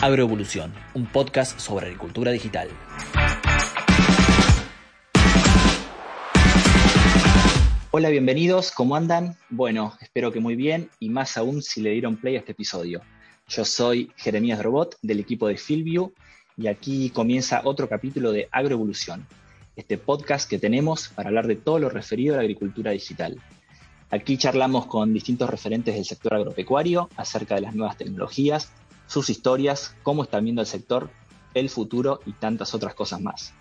Agroevolución, un podcast sobre agricultura digital. Hola, bienvenidos, ¿cómo andan? Bueno, espero que muy bien y más aún si le dieron play a este episodio. Yo soy Jeremías Robot del equipo de Fieldview y aquí comienza otro capítulo de Agroevolución, este podcast que tenemos para hablar de todo lo referido a la agricultura digital. Aquí charlamos con distintos referentes del sector agropecuario acerca de las nuevas tecnologías, sus historias, cómo están viendo el sector, el futuro y tantas otras cosas más.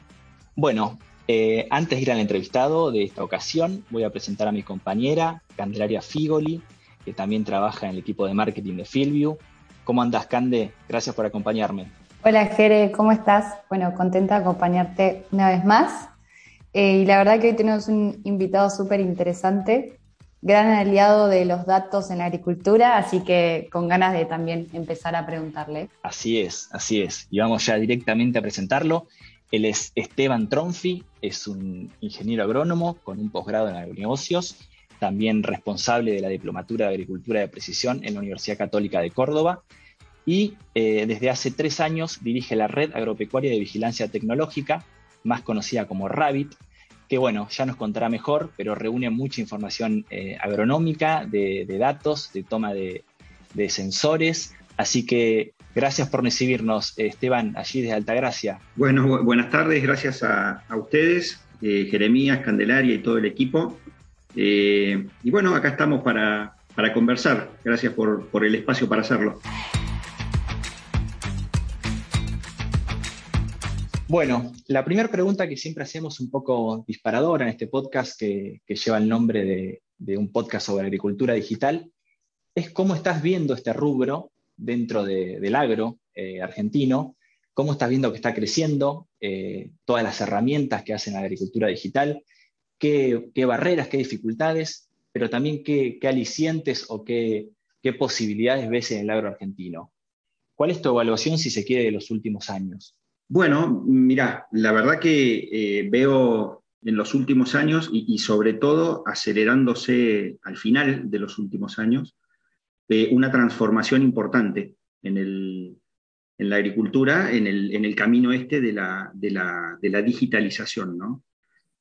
Bueno, eh, antes de ir al entrevistado de esta ocasión, voy a presentar a mi compañera, Candelaria Figoli, que también trabaja en el equipo de marketing de Fieldview. ¿Cómo andas, Cande? Gracias por acompañarme. Hola, Jere, ¿cómo estás? Bueno, contenta de acompañarte una vez más. Eh, y la verdad que hoy tenemos un invitado súper interesante gran aliado de los datos en la agricultura, así que con ganas de también empezar a preguntarle. Así es, así es. Y vamos ya directamente a presentarlo. Él es Esteban Tronfi, es un ingeniero agrónomo con un posgrado en agronegocios, también responsable de la Diplomatura de Agricultura de Precisión en la Universidad Católica de Córdoba y eh, desde hace tres años dirige la Red Agropecuaria de Vigilancia Tecnológica, más conocida como RABIT, que bueno, ya nos contará mejor, pero reúne mucha información eh, agronómica, de, datos, de toma de, sensores. Así que gracias por recibirnos, Esteban, allí desde Altagracia. Bueno, buenas tardes, gracias a, ustedes, eh, Jeremías, Candelaria y todo el equipo. Eh, y bueno, acá estamos para, conversar. Gracias por, por el espacio para hacerlo. Bueno, la primera pregunta que siempre hacemos un poco disparadora en este podcast que, lleva el nombre de, un podcast sobre agricultura digital es cómo estás viendo este rubro dentro del agro eh, argentino, cómo estás viendo que está creciendo, eh, todas las herramientas que hacen la agricultura digital, qué, barreras, qué dificultades, pero también qué, alicientes o qué, qué posibilidades ves en el agro argentino. ¿Cuál es tu evaluación, si se quiere, de los últimos años? Bueno, mira, la verdad que eh, veo en los últimos años y, sobre todo acelerándose al final de los últimos años, eh, una transformación importante en, la agricultura, en el, camino este de la, digitalización.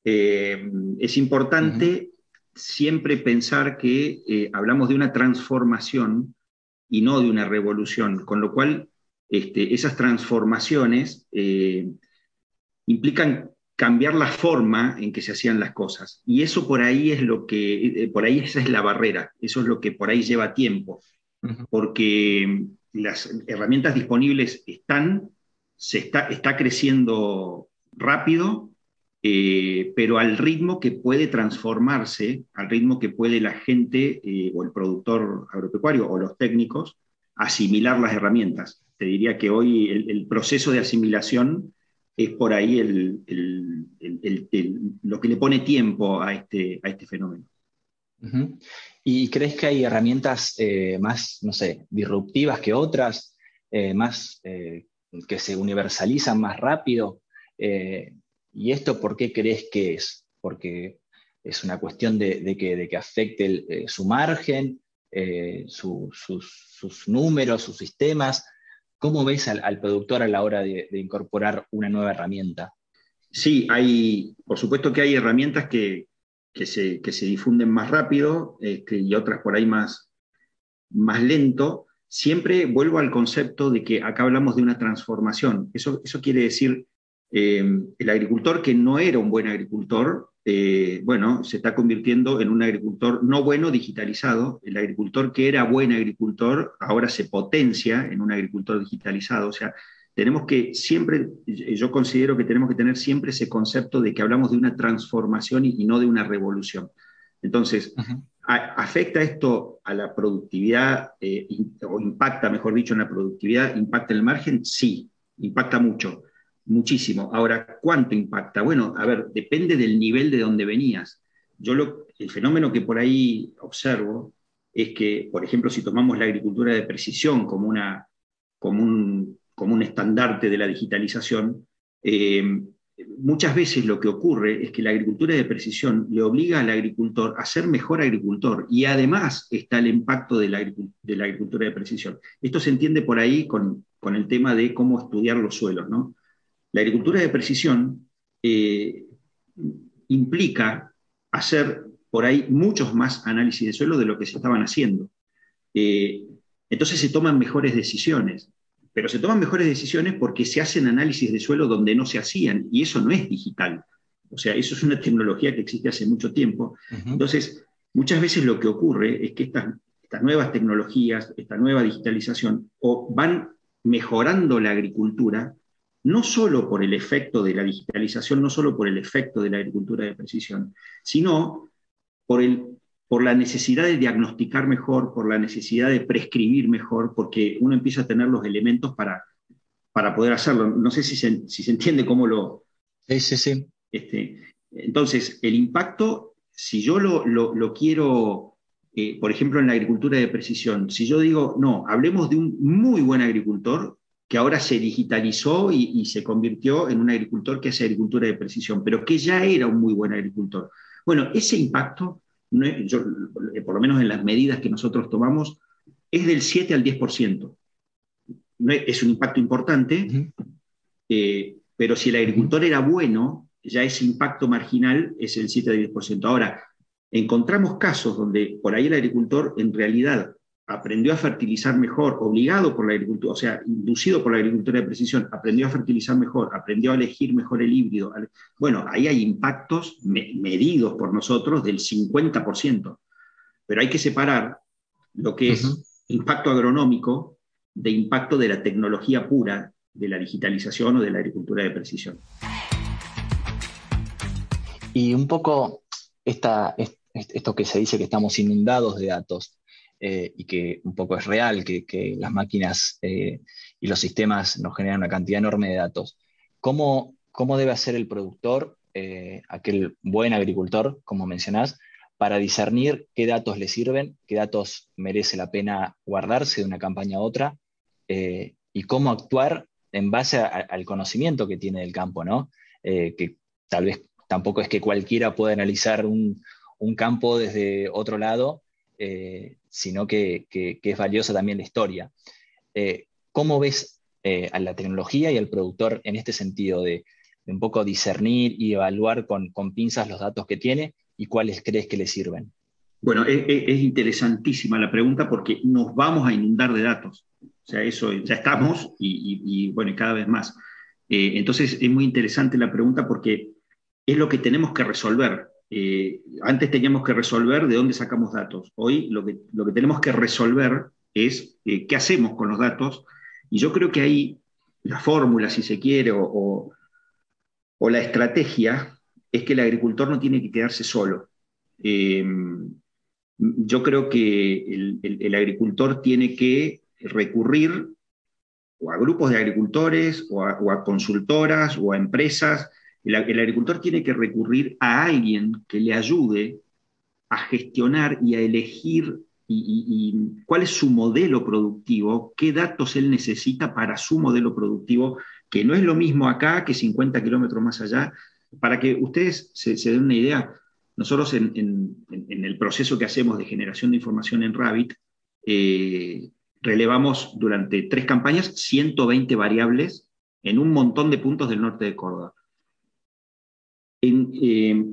Eh, es importante siempre pensar que hablamos de una transformación y no de una revolución, con lo cual este, esas transformaciones eh, implican cambiar la forma en que se hacían las cosas. Y eso por ahí es lo que, eh, por ahí esa es la barrera, eso es lo que por ahí lleva tiempo, porque las herramientas disponibles están, se está, está creciendo rápido, eh, pero al ritmo que puede transformarse, al ritmo que puede la gente o el productor agropecuario o los técnicos asimilar las herramientas te diría que hoy el, proceso de asimilación es por ahí lo que le pone tiempo a este, a este fenómeno. ¿Y crees que hay herramientas eh, más, no sé, disruptivas que otras, eh, más eh, que se universalizan más rápido? ¿Y esto por qué crees que es? Porque es una cuestión de, que, de que, afecte su margen, sus números, sus sistemas. ¿Cómo ves al, productor a la hora de, incorporar una nueva herramienta? Sí, hay, por supuesto que hay herramientas que, se, difunden más rápido este, y otras por ahí más, más lento. Siempre vuelvo al concepto de que acá hablamos de una transformación. Eso, eso quiere decir, eh, el agricultor que no era un buen agricultor, eh, bueno, se está convirtiendo en un agricultor no bueno digitalizado. El agricultor que era buen agricultor ahora se potencia en un agricultor digitalizado. O sea, tenemos que siempre, yo considero que tenemos que tener siempre ese concepto de que hablamos de una transformación y, no de una revolución. Entonces, ¿afecta esto a la productividad eh, o impacta, mejor dicho, en la productividad? ¿Impacta en el margen? Sí, impacta mucho muchísimo. Ahora, ¿cuánto impacta? Bueno, a ver, depende del nivel de donde venías. Yo lo, el fenómeno que por ahí observo es que, por ejemplo, si tomamos la agricultura de precisión como, una, como, un, como un estandarte de la digitalización, eh, muchas veces lo que ocurre es que la agricultura de precisión le obliga al agricultor a ser mejor agricultor y además está el impacto de la, de la agricultura de precisión. Esto se entiende por ahí con con el tema de cómo estudiar los suelos. ¿no? La agricultura de precisión eh, implica hacer por ahí muchos más análisis de suelo de lo que se estaban haciendo. Eh, entonces se toman mejores decisiones, pero se toman mejores decisiones porque se hacen análisis de suelo donde no se hacían, y eso no es digital. O sea, eso es una tecnología que existe hace mucho tiempo. Entonces, muchas veces lo que ocurre es que estas, estas nuevas tecnologías, esta nueva digitalización, o van mejorando la agricultura, no solo por el efecto de la digitalización, no solo por el efecto de la agricultura de precisión, sino por, el, por la necesidad de diagnosticar mejor, por la necesidad de prescribir mejor, porque uno empieza a tener los elementos para, para poder hacerlo. No sé si se, si se entiende cómo lo... Sí, sí, sí. Este, entonces, el impacto, si yo lo, lo, quiero, eh, por ejemplo, en la agricultura de precisión, si yo digo, no, hablemos de un muy buen agricultor que ahora se digitalizó y, se convirtió en un agricultor que hace agricultura de precisión, pero que ya era un muy buen agricultor. Bueno, ese impacto, por lo menos en las medidas que nosotros tomamos, es del 7 al 10%. es, un impacto importante, eh, pero si el agricultor era bueno, ya ese impacto marginal es el 7 10%. Ahora, encontramos casos donde por ahí el agricultor en realidad aprendió a fertilizar mejor, obligado por la agricultura, o sea, inducido por la agricultura de precisión, aprendió a fertilizar mejor, aprendió a elegir mejor el híbrido. Bueno, ahí hay impactos medidos por nosotros del 50%, pero hay que separar lo que es impacto agronómico de impacto de la tecnología pura, de la digitalización o de la agricultura de precisión. Y un poco esta, esto que se dice que estamos inundados de datos eh, y que un poco es real, que, las máquinas eh, y los sistemas nos generan una cantidad enorme de datos. ¿Cómo, cómo debe hacer el productor, eh, aquel buen agricultor, como mencionás, para discernir qué datos le sirven, qué datos merece la pena guardarse de una campaña a otra y cómo actuar en base al conocimiento que tiene del campo, ¿no? que tal vez tampoco es que cualquiera pueda analizar un, campo desde otro lado, eh, sino que, es valiosa también la historia. Eh, ¿Cómo ves eh, a la tecnología y al productor en este sentido de, un poco discernir y evaluar con, pinzas los datos que tiene y cuáles crees que le sirven? Bueno, es, interesantísima la pregunta porque nos vamos a inundar de datos. O sea, eso ya estamos y, bueno, cada vez más. entonces es muy interesante la pregunta porque es lo que tenemos que resolver. Eh, antes teníamos que resolver de dónde sacamos datos. Hoy lo que, lo que tenemos que resolver es eh, qué hacemos con los datos. Y yo creo que ahí la fórmula, si se quiere, o, la estrategia es que el agricultor no tiene que quedarse solo. Eh, yo creo que el, agricultor tiene que recurrir o a grupos de agricultores, o a consultoras, o a empresas, el, agricultor tiene que recurrir a alguien que le ayude a gestionar y a elegir cuál es su modelo productivo, qué datos él necesita para su modelo productivo, que no es lo mismo acá que 50 kilómetros más allá. Para que ustedes se, den una idea, nosotros en, el proceso que hacemos de generación de información en Rabbit, eh, relevamos durante tres campañas 120 variables en un montón de puntos del norte de Córdoba. Eh,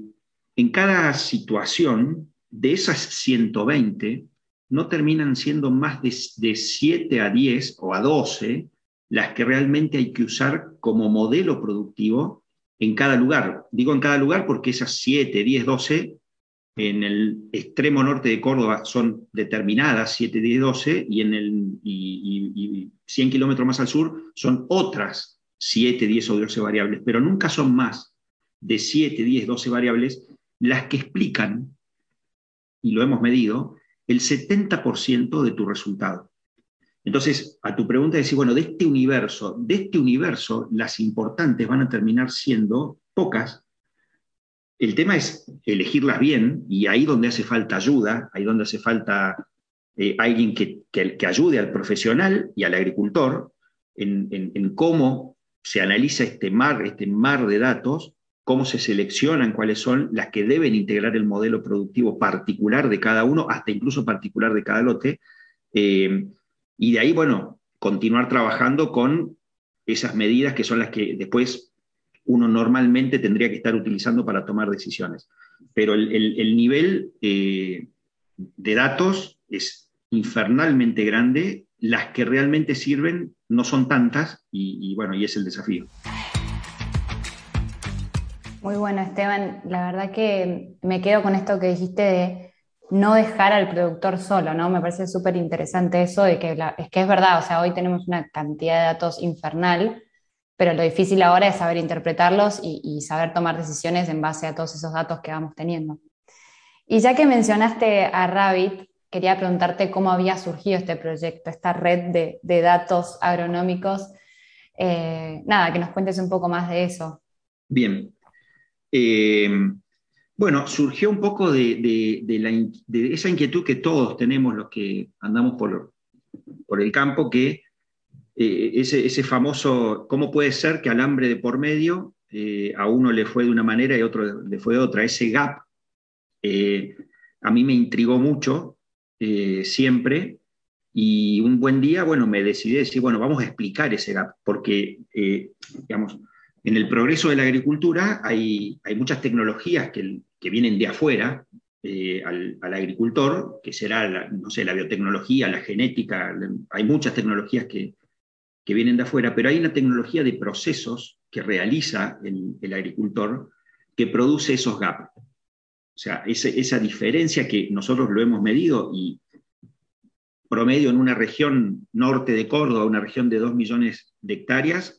en, cada situación, de esas 120, no terminan siendo más de, de 7 a 10 o a 12 las que realmente hay que usar como modelo productivo en cada lugar. Digo en cada lugar porque esas 7, 10, 12 en el extremo norte de Córdoba son determinadas, 7, 10, 12, y en el y, 100 kilómetros más al sur son otras 7, 10 o 12 variables, pero nunca son más de 7, 10, 12 variables, las que explican, y lo hemos medido, el 70% de tu resultado. Entonces, a tu pregunta decir, bueno, de este universo, de este universo, las importantes van a terminar siendo pocas. El tema es elegirlas bien, y ahí donde hace falta ayuda, ahí donde hace falta eh, alguien que, que, ayude al profesional y al agricultor en, en cómo se analiza este mar, este mar de datos, cómo se seleccionan, cuáles son las que deben integrar el modelo productivo particular de cada uno, hasta incluso particular de cada lote. Eh, y de ahí, bueno, continuar trabajando con esas medidas que son las que después uno normalmente tendría que estar utilizando para tomar decisiones. Pero el, nivel eh, de datos es infernalmente grande, las que realmente sirven no son tantas y, bueno, y es el desafío. Muy bueno, Esteban. La verdad que me quedo con esto que dijiste de no dejar al productor solo, ¿no? Me parece súper interesante eso de que es que es verdad, o sea, hoy tenemos una cantidad de datos infernal, pero lo difícil ahora es saber interpretarlos y, saber tomar decisiones en base a todos esos datos que vamos teniendo. Y ya que mencionaste a Rabbit, quería preguntarte cómo había surgido este proyecto, esta red de, datos agronómicos. Eh, nada, que nos cuentes un poco más de eso. Bien. Eh, bueno, surgió un poco de, esa inquietud que todos tenemos los que andamos por, el campo, que eh, ese, famoso, ¿cómo puede ser que al hambre de por medio eh, a uno le fue de una manera y a otro le fue de otra? Ese gap a mí me intrigó mucho siempre y un buen día, bueno, me decidí decir, bueno, vamos a explicar ese gap, porque, digamos, en el progreso de la agricultura hay, hay muchas tecnologías que, vienen de afuera al, al, agricultor, que será, la, no sé, la biotecnología, la genética, hay muchas tecnologías que, que vienen de afuera, pero hay una tecnología de procesos que realiza el, agricultor que produce esos gaps. O sea, esa diferencia que nosotros lo hemos medido y promedio en una región norte de Córdoba, una región de 2 millones de hectáreas,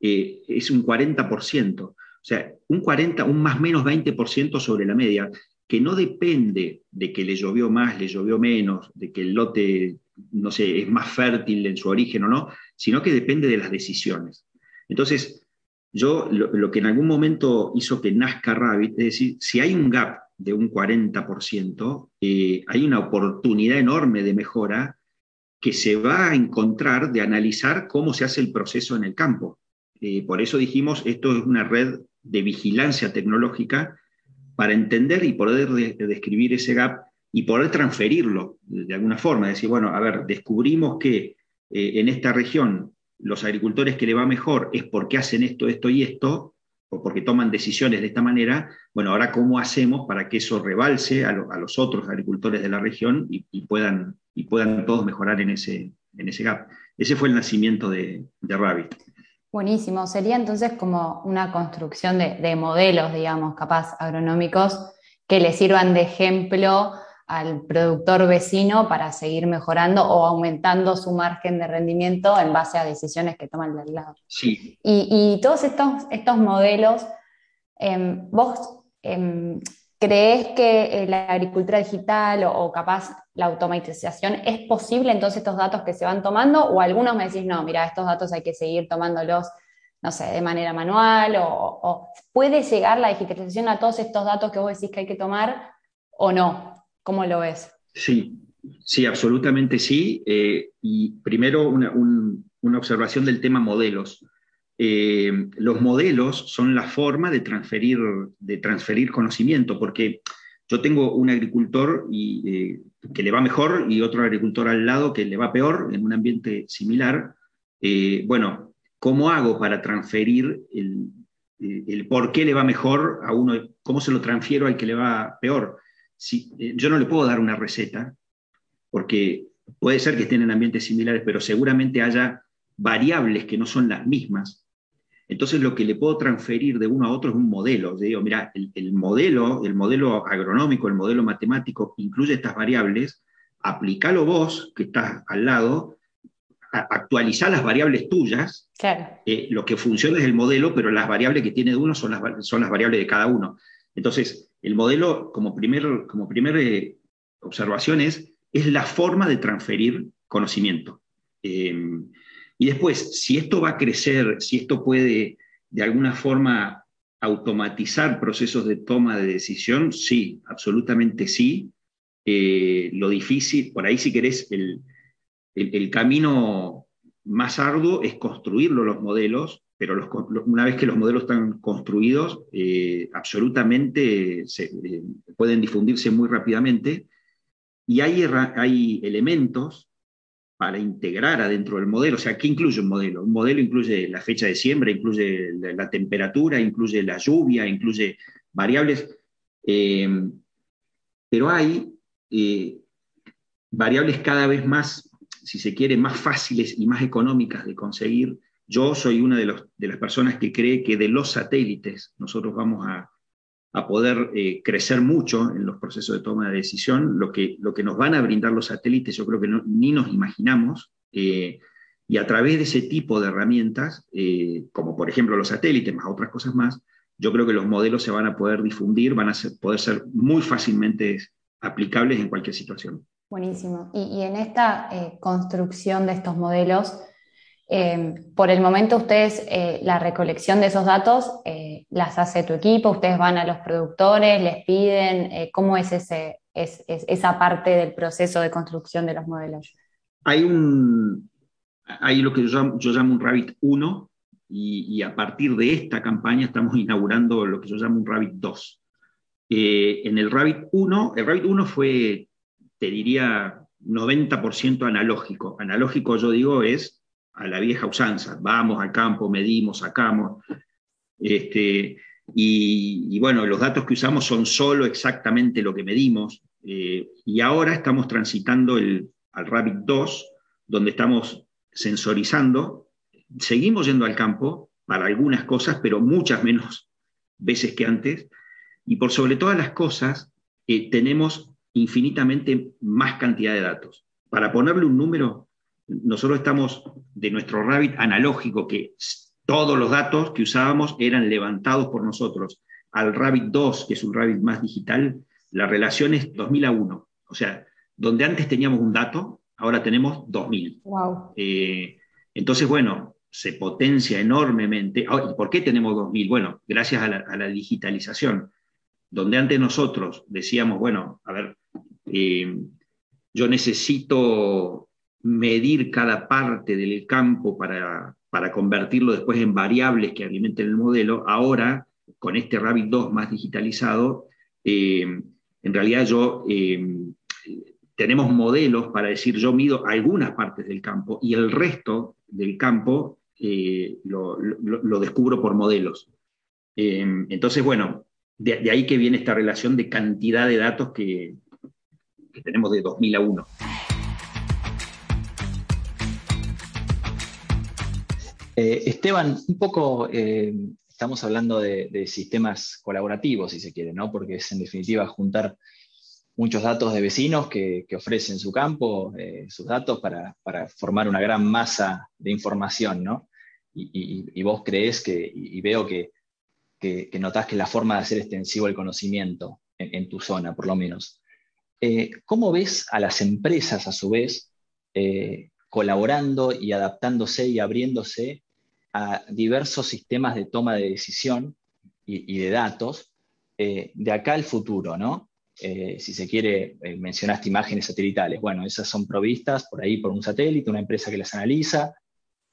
eh, es un 40%. O sea, un 40, un más menos 20% sobre la media, que no depende de que le llovió más, le llovió menos, de que el lote, no sé, es más fértil en su origen o no, sino que depende de las decisiones. Entonces, yo lo, que en algún momento hizo que nazca Rabbit, es decir, si hay un gap de un 40%, eh, hay una oportunidad enorme de mejora que se va a encontrar de analizar cómo se hace el proceso en el campo. Eh, por eso dijimos, esto es una red de vigilancia tecnológica para entender y poder describir ese gap y poder transferirlo de alguna forma. Decir, bueno, a ver, descubrimos que eh, en esta región los agricultores que le va mejor es porque hacen esto, esto y esto, o porque toman decisiones de esta manera, bueno, ahora cómo hacemos para que eso rebalse a, los otros agricultores de la región y, puedan, y puedan todos mejorar en ese, en ese gap. Ese fue el nacimiento de, de Rabbit. Buenísimo. Sería entonces como una construcción de, de modelos, digamos, capaz agronómicos que le sirvan de ejemplo al productor vecino para seguir mejorando o aumentando su margen de rendimiento en base a decisiones que toman del lado. Sí. Y, todos estos, estos modelos, em, ¿vos em, crees que eh, la agricultura digital o, capaz la automatización es posible en todos estos datos que se van tomando? O algunos me decís, no, mira, estos datos hay que seguir tomándolos no sé, de manera manual, o, puede llegar la digitalización a todos estos datos que vos decís que hay que tomar o no. ¿Cómo lo ves? Sí, sí, absolutamente sí. Eh, y primero una, observación del tema modelos. Eh, los modelos son la forma de transferir, de transferir conocimiento, porque yo tengo un agricultor eh, que le va mejor y otro agricultor al lado que le va peor en un ambiente similar. bueno, ¿cómo hago para transferir el, el, por qué le va mejor a uno? ¿Cómo se lo transfiero al que le va peor? Eh, yo no le puedo dar una receta, porque puede ser que estén en ambientes similares, pero seguramente haya variables que no son las mismas. Entonces lo que le puedo transferir de uno a otro es un modelo. digo, mira, el, modelo, el modelo agronómico, el modelo matemático incluye estas variables, aplicalo vos, que estás al lado, actualizar las variables tuyas. Eh, lo que funciona es el modelo, pero las variables que tiene de uno son las, son las variables de cada uno. Entonces, el modelo, como primera como primer, eh, observación, es, la forma de transferir conocimiento. Em, y después, si esto va a crecer, si esto puede de alguna forma automatizar procesos de toma de decisión, sí, absolutamente sí. Eh, lo difícil, por ahí si querés, el, el, camino más arduo es construirlo los modelos pero una vez que los modelos están construidos, eh, absolutamente eh, pueden difundirse muy rápidamente y hay, hay elementos para integrar adentro del modelo. O sea, ¿qué incluye un modelo? Un modelo incluye la fecha de siembra, incluye la, temperatura, incluye la lluvia, incluye variables, eh, pero hay eh, variables cada vez más, si se quiere, más fáciles y más económicas de conseguir. Yo soy una de, de las personas que cree que de los satélites nosotros vamos a, a poder eh, crecer mucho en los procesos de toma de decisión, lo que, lo que nos van a brindar los satélites yo creo que ni nos imaginamos, eh, y a través de ese tipo de herramientas, eh, como por ejemplo los satélites, más otras cosas más, yo creo que los modelos se van a poder difundir, van a poder ser muy fácilmente aplicables en cualquier situación. Buenísimo. Y en esta construcción de estos modelos, Em, por el momento ustedes, eh, la recolección de esos datos eh, las hace tu equipo, ustedes van a los productores, les piden, eh, ¿cómo es, ese, esa parte del proceso de construcción de los modelos? Hay, un, hay lo que yo llamo, un Rabbit 1 y, a partir de esta campaña estamos inaugurando lo que yo llamo un Rabbit 2. en el Rabbit 1, el Rabbit 1 fue, te diría, 90% analógico. Analógico yo digo es a la vieja usanza, vamos al campo, medimos, sacamos. Este, y, bueno, los datos que usamos son solo exactamente lo que medimos. Eh, y ahora estamos transitando el, al Rabbit 2, donde estamos sensorizando. Seguimos yendo al campo para algunas cosas, pero muchas menos veces que antes. Y por sobre todas las cosas, eh, tenemos infinitamente más cantidad de datos. Para ponerle un número, nosotros estamos de nuestro Rabbit analógico, que todos los datos que usábamos eran levantados por nosotros, al Rabbit 2, que es un Rabbit más digital, la relación es 2000 a 1. O sea, donde antes teníamos un dato, ahora tenemos 2000. Wow. Eh, entonces, bueno, se potencia enormemente. Ah, ¿Y por qué tenemos 2000? Bueno, gracias a la, digitalización. Donde antes nosotros decíamos, bueno, a ver, eh, yo necesito medir cada parte del campo para, convertirlo después en variables que alimenten el modelo, ahora, con este Rabbit 2 más digitalizado, eh, en realidad yo eh, tenemos modelos para decir yo mido algunas partes del campo y el resto del campo eh, lo, descubro por modelos. entonces, bueno, de, ahí que viene esta relación de cantidad de datos que, que tenemos de 2000 a 1. Eh, Esteban, un poco eh, estamos hablando de, sistemas colaborativos, si se quiere, ¿no? Porque es en definitiva juntar muchos datos de vecinos que, ofrecen su campo, eh, sus datos para, formar una gran masa de información, ¿no? Y, vos crees que, y veo que, que, notás que la forma de hacer extensivo el conocimiento en, tu zona, por lo menos. ¿Cómo ves a las empresas, a su vez, colaborando y adaptándose y abriéndose a diversos sistemas de toma de decisión y, de datos eh, de acá al futuro, ¿no? Eh, si se quiere, eh, mencionaste imágenes satelitales. Bueno, esas son provistas por ahí por un satélite, una empresa que las analiza.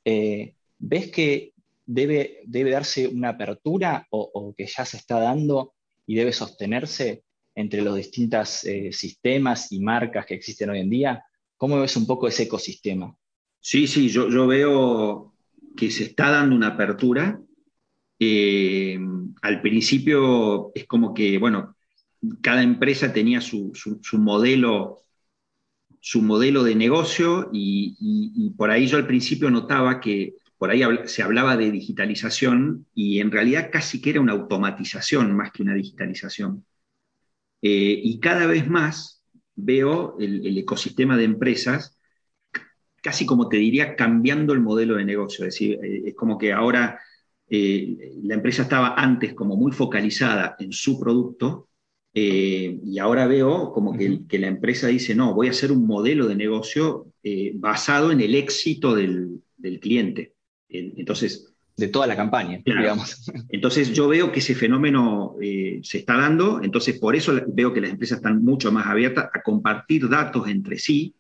¿Ves que debe, debe darse una apertura o, que ya se está dando y debe sostenerse entre los distintos sistemas y marcas que existen hoy en día? ¿Cómo ves un poco ese ecosistema? Sí, sí, yo, yo veo que se está dando una apertura. Eh, al principio es como que, bueno, cada empresa tenía su, modelo su modelo de negocio y, por ahí yo al principio notaba que por ahí se hablaba de digitalización y en realidad casi que era una automatización más que una digitalización. Eh, y cada vez más veo el, ecosistema de empresas casi como te diría, cambiando el modelo de negocio. Es decir, eh, es como que ahora eh, la empresa estaba antes como muy focalizada en su producto eh, y ahora veo como que, la empresa dice, no, voy a hacer un modelo de negocio basado en el éxito del, cliente. Entonces... De toda la campaña, digamos. Entonces yo veo que ese fenómeno se está dando, entonces por eso veo que las empresas están mucho más abiertas a compartir datos entre sí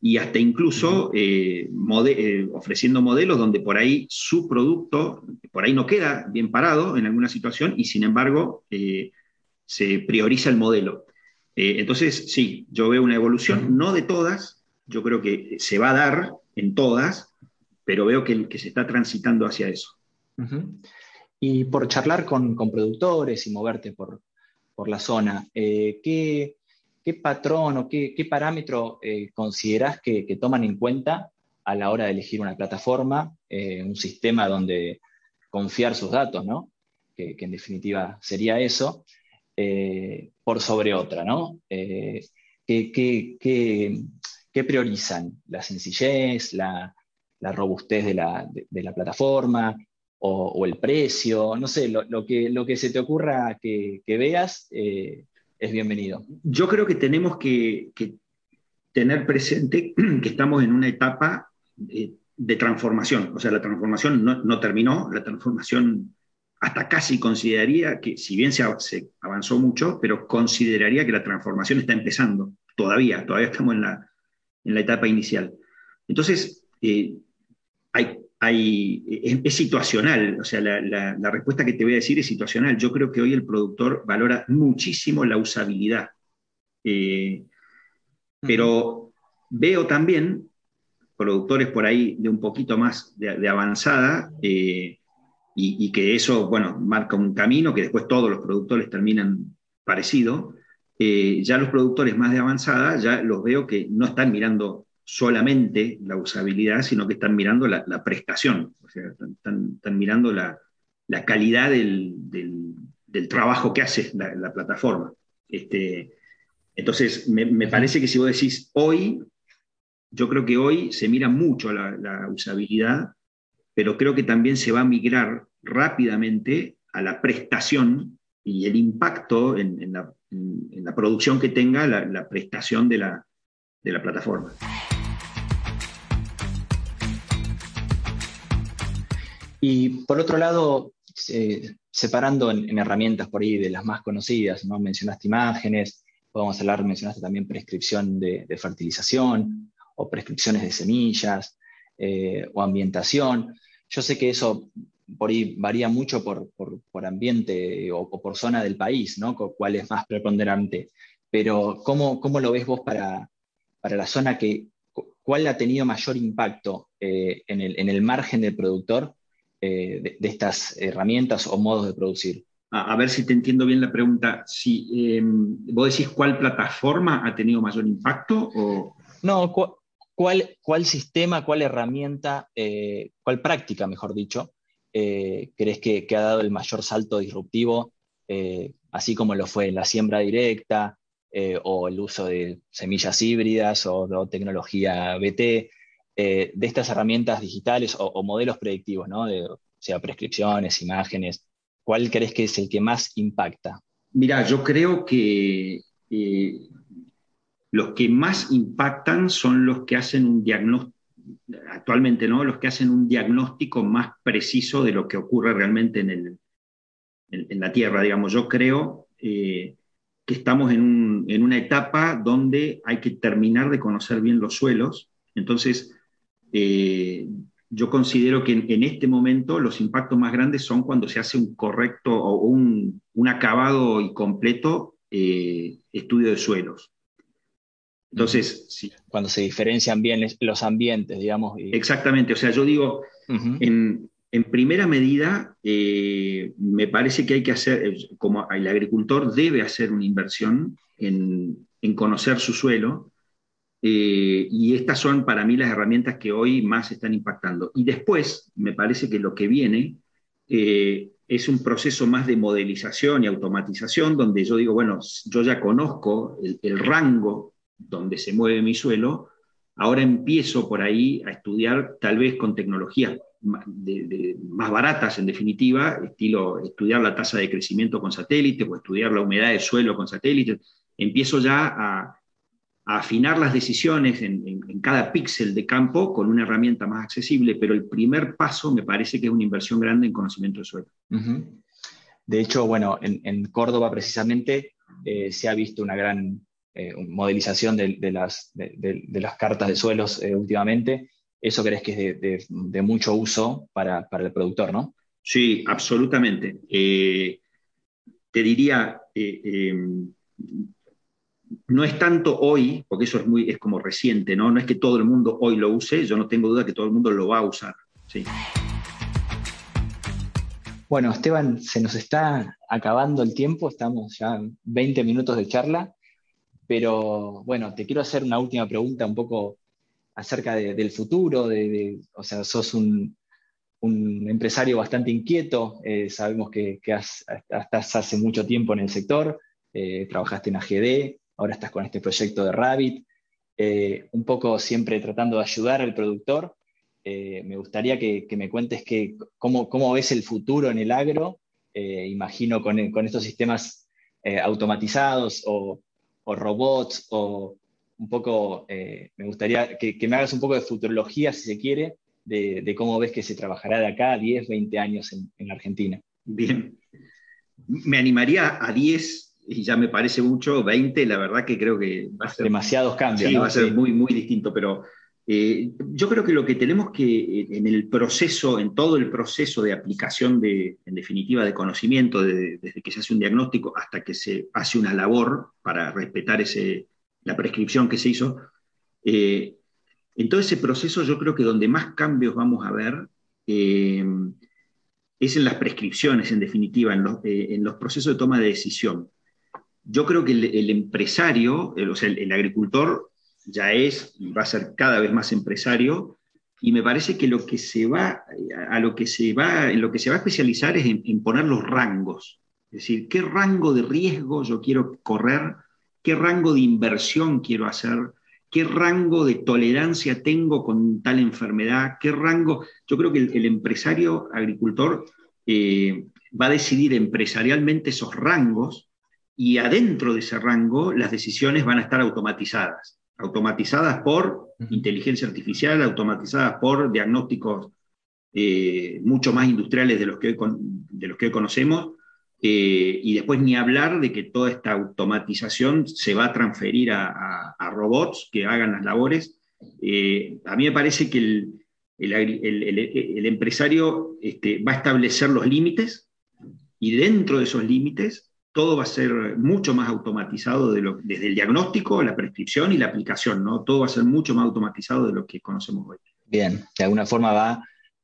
y hasta incluso eh, eh, ofreciendo modelos donde por ahí su producto, por ahí no queda bien parado en alguna situación y sin embargo eh, se prioriza el modelo. entonces, sí, yo veo una evolución, no de todas, yo creo que se va a dar en todas, pero veo que, que se está transitando hacia eso. Y por charlar con, productores y moverte por, la zona, eh, ¿qué, patrón o qué, parámetro eh, consideras que, toman en cuenta a la hora de elegir una plataforma, eh, un sistema donde confiar sus datos, ¿no? Que, en definitiva sería eso, por sobre otra, ¿no? ¿qué, priorizan? ¿La sencillez, la, robustez de la, plataforma o, el precio? No sé, lo, que, lo que se te ocurra que, veas eh, es bienvenido. Yo creo que tenemos que, tener presente que estamos en una etapa de, transformación. O sea, la transformación no, terminó, la transformación hasta casi consideraría que, si bien se, avanzó mucho, pero consideraría que la transformación está empezando todavía, todavía estamos en la, en la etapa inicial. Entonces, eh, hay, hay, es, situacional, o sea, la, respuesta que te voy a decir es situacional. Yo creo que hoy el productor valora muchísimo la usabilidad, eh, pero veo también productores por ahí de un poquito más de, avanzada eh, y, y, que eso, bueno, marca un camino que después todos los productores terminan parecido. Eh, ya los productores más de avanzada, ya los veo que no están mirando solamente la usabilidad, sino que están mirando la, prestación, o sea, están, mirando la, calidad del, trabajo que hace la, plataforma. Este, entonces, me, parece que si vos decís hoy, yo creo que hoy se mira mucho la, usabilidad, pero creo que también se va a migrar rápidamente a la prestación y el impacto la en, la producción que tenga la, prestación de la, plataforma. Y por otro lado, separando en, herramientas por ahí de las más conocidas, ¿no? mencionaste imágenes, podemos hablar, mencionaste también prescripción de, fertilización o prescripciones de semillas eh, o ambientación. Yo sé que eso por ahí varía mucho por, ambiente o, por zona del país, ¿no? Cuál es más preponderante. Pero, ¿cómo, cómo lo ves vos para, la zona que, cuál ha tenido mayor impacto eh, en, el, margen del productor eh, de, estas herramientas o modos de producir? A, ver si te entiendo bien la pregunta. Si, em, ¿Vos decís cuál plataforma ha tenido mayor impacto? O... No, cuál, cuál sistema, cuál herramienta, eh, cuál práctica, mejor dicho, eh, crees que, ha dado el mayor salto disruptivo, así como lo fue la siembra directa o el uso de semillas híbridas o, tecnología BT, de estas herramientas digitales o, modelos predictivos, ¿no? De, o sea, prescripciones, imágenes, ¿cuál crees que es el que más impacta? Mira, yo creo que los que más impactan son los que hacen un diagnóstico actualmente, ¿no? Los que hacen un diagnóstico más preciso de lo que ocurre realmente en, en, la Tierra, digamos. Yo creo eh, que estamos en, una etapa donde hay que terminar de conocer bien los suelos. Entonces, eh, yo considero que en, este momento los impactos más grandes son cuando se hace un correcto o un, acabado y completo eh, estudio de suelos. Entonces, sí. Cuando se diferencian bien los ambientes, digamos. Exactamente, o sea, yo digo, en, primera medida, eh, me parece que hay que hacer, como el agricultor debe hacer una inversión en, conocer su suelo, eh, y estas son para mí las herramientas que hoy más están impactando. Y después, me parece que lo que viene es un proceso más de modelización y automatización, donde yo digo, bueno, yo ya conozco el, el rango donde se mueve mi suelo, ahora empiezo por ahí a estudiar tal vez con tecnologías más baratas en definitiva, estilo estudiar la tasa de crecimiento con satélite o estudiar la humedad del suelo con satélite. Empiezo ya a, afinar las decisiones en, cada píxel de campo con una herramienta más accesible, pero el primer paso me parece que es una inversión grande en conocimiento del suelo. De hecho, bueno, en, Córdoba precisamente eh, se ha visto una gran eh, modelización de, las, de, las, cartas de suelos eh, últimamente, ¿eso crees que es de, mucho uso para, el productor, no? Sí, absolutamente. Te diría, em, no es tanto hoy, porque eso es, muy, es como reciente, ¿no? No es que todo el mundo hoy lo use, yo no tengo duda que todo el mundo lo va a usar. Sí. Bueno, Esteban, se nos está acabando el tiempo, estamos ya 20 minutos de charla, pero bueno, te quiero hacer una última pregunta un poco acerca del futuro, de, o sea, sos un, empresario bastante inquieto, eh, sabemos que, estás hace mucho tiempo en el sector, eh, trabajaste en AGD, ahora estás con este proyecto de Rabbit, eh, un poco siempre tratando de ayudar al productor. Eh, me gustaría que, me cuentes cómo, cómo, ves el futuro en el agro, eh, imagino con, estos sistemas automatizados o, robots, o un poco, me gustaría que, me hagas un poco de futurología, si se quiere, de, cómo ves que se trabajará de acá a 10, 20 años en, en Argentina. Bien. Me animaría a 10 y ya me parece mucho, 20, la verdad que creo que va a ser... Demasiados cambios. Sí, va a ser muy, muy distinto, pero eh, yo creo que lo que tenemos que, en el proceso, en todo el proceso de aplicación de, en definitiva, de conocimiento, desde que se hace un diagnóstico hasta que se hace una labor para respetar ese, la prescripción que se hizo, eh, en todo ese proceso yo creo que donde más cambios vamos a ver eh, es en las prescripciones, en definitiva, en los, en los procesos de toma de decisión yo creo que el, empresario, o sea, el, agricultor ya es y va a ser cada vez más empresario, y me parece que lo que se va, a lo que se va, en lo que se va a especializar es en, poner los rangos. Es decir, qué rango de riesgo yo quiero correr, qué rango de inversión quiero hacer, qué rango de tolerancia tengo con tal enfermedad, qué rango. Yo creo que el, empresario agricultor eh, va a decidir empresarialmente esos rangos y adentro de ese rango las decisiones van a estar automatizadas, automatizadas por inteligencia artificial, automatizadas por diagnósticos eh, mucho más industriales de los que hoy, de los que hoy conocemos, eh, y después ni hablar de que toda esta automatización se va a transferir a, robots que hagan las labores. Eh, a mí me parece que el, el, empresario este, va a establecer los límites y dentro de esos límites todo va a ser mucho más automatizado desde el diagnóstico, la prescripción y la aplicación, ¿no? Todo va a ser mucho más automatizado de lo que conocemos hoy. Bien, de alguna forma va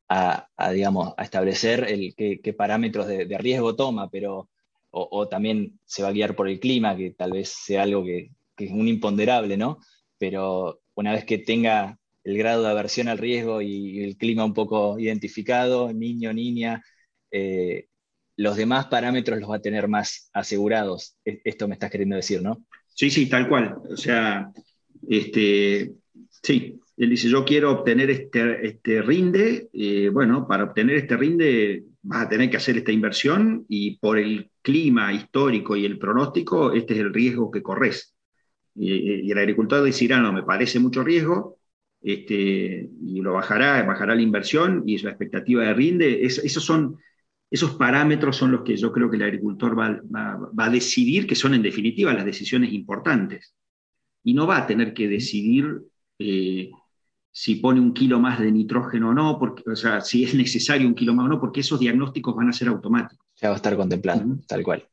a, digamos, a establecer el, qué, parámetros de, riesgo toma, pero, o, también se va a guiar por el clima, que tal vez sea algo que, es un imponderable, ¿no? Pero una vez que tenga el grado de aversión al riesgo y el clima un poco identificado, niño, niña, eh, los demás parámetros los va a tener más asegurados. E, esto me estás queriendo decir, ¿no? Sí, sí, tal cual. O sea, este, sí, él dice, yo quiero obtener este, este rinde, eh, bueno, para obtener este rinde vas a tener que hacer esta inversión y por el clima histórico y el pronóstico, este es el riesgo que corres. Y, el agricultor decirá, no, me parece mucho riesgo, este, y lo bajará, bajará la inversión y la expectativa de rinde. esos son esos parámetros son los que yo creo que el agricultor va, a decidir, que son en definitiva las decisiones importantes. Y no va a tener que decidir eh, si pone un kilo más de nitrógeno o no, porque, o sea, si es necesario un kilo más o no, porque esos diagnósticos van a ser automáticos. Ya va a estar contemplado, tal cual.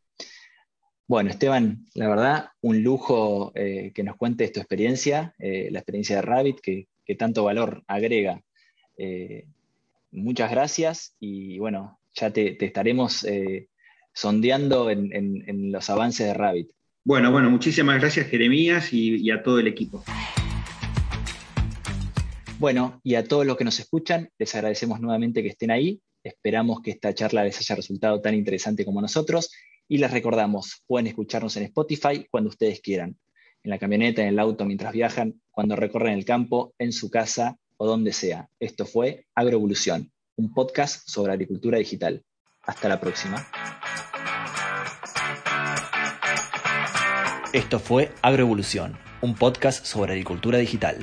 Bueno, Esteban, la verdad, un lujo eh, que nos cuentes tu experiencia, eh, la experiencia de Rabbit, que, que tanto valor agrega. muchas gracias y bueno, ya te, estaremos eh, sondeando en, los avances de Rabbit. Bueno, bueno, muchísimas gracias Jeremías y, a todo el equipo. Bueno, y a todos los que nos escuchan, les agradecemos nuevamente que estén ahí. Esperamos que esta charla les haya resultado tan interesante como nosotros. Y les recordamos, pueden escucharnos en Spotify cuando ustedes quieran, en la camioneta, en el auto, mientras viajan, cuando recorren el campo, en su casa o donde sea. Esto fue Agroevolución un podcast sobre agricultura digital. Hasta la próxima. Esto fue Agroevolución, un podcast sobre agricultura digital.